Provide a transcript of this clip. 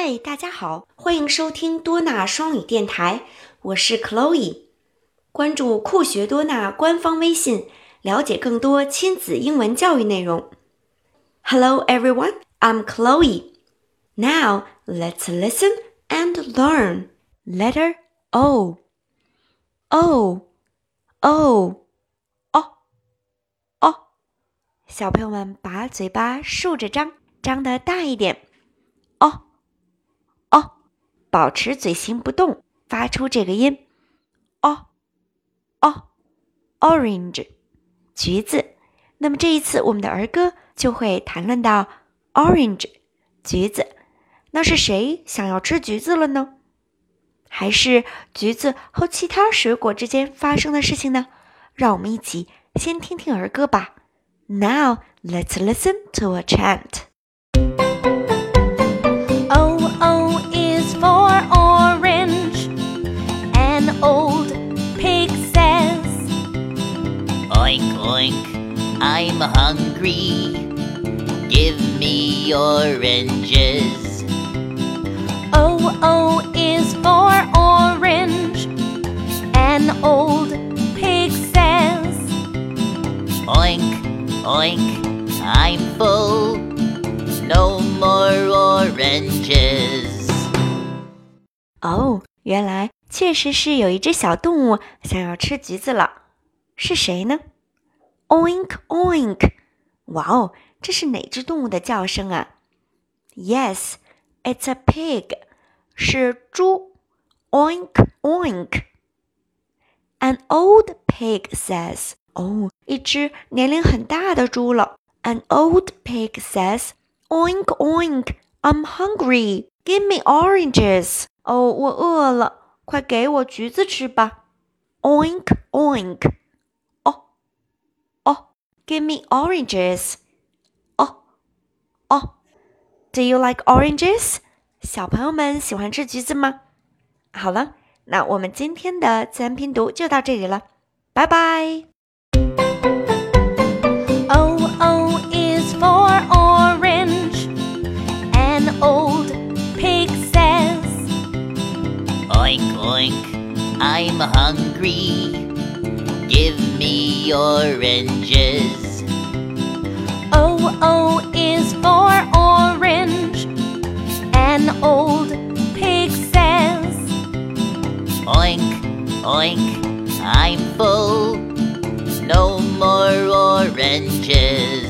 嗨，大家好，欢迎收听多纳双语电台，我是 Chloe。关注酷学多纳官方微信，了解更多亲子英文教育内容。Hello everyone, I'm Chloe. Now let's listen and learn. Letter O. O. O. 哦哦，小朋友们把嘴巴竖着张，张得大一点。保持嘴型不动，发出这个音。哦哦，orange，橘子。那么这一次我们的儿歌就会谈论到 orange，橘子。那是谁想要吃橘子了呢？还是橘子和其他水果之间发生的事情呢？让我们一起先听听儿歌吧。Now let's listen to a chant. oink, I'm hungry. Give me oranges. O, O is for orange. An old pig says. Oink, oink, I'm full. No more oranges. 哦，原来确实是有一只小动物想要吃橘子了，是谁呢 ？Oink oink！哇哦，这是哪只动物的叫声啊？Yes, it's a pig，是猪。Oink oink! An old pig says，哦，一只年龄很大的猪了。An old pig says, "Oink oink! I'm hungry. Give me oranges." 哦，我饿了，快给我橘子吃吧。Oink oink! Give me oranges. 哦哦，Do you like oranges? 小朋友们喜欢吃橘子吗？好了，那我们今天的自然拼读就到这里了，拜拜。O O is for orange. An old pig says. Oink oink, I'm hungry. Give me oranges. O is for orange. An old pig says. Oink, oink, I'm full. No more oranges.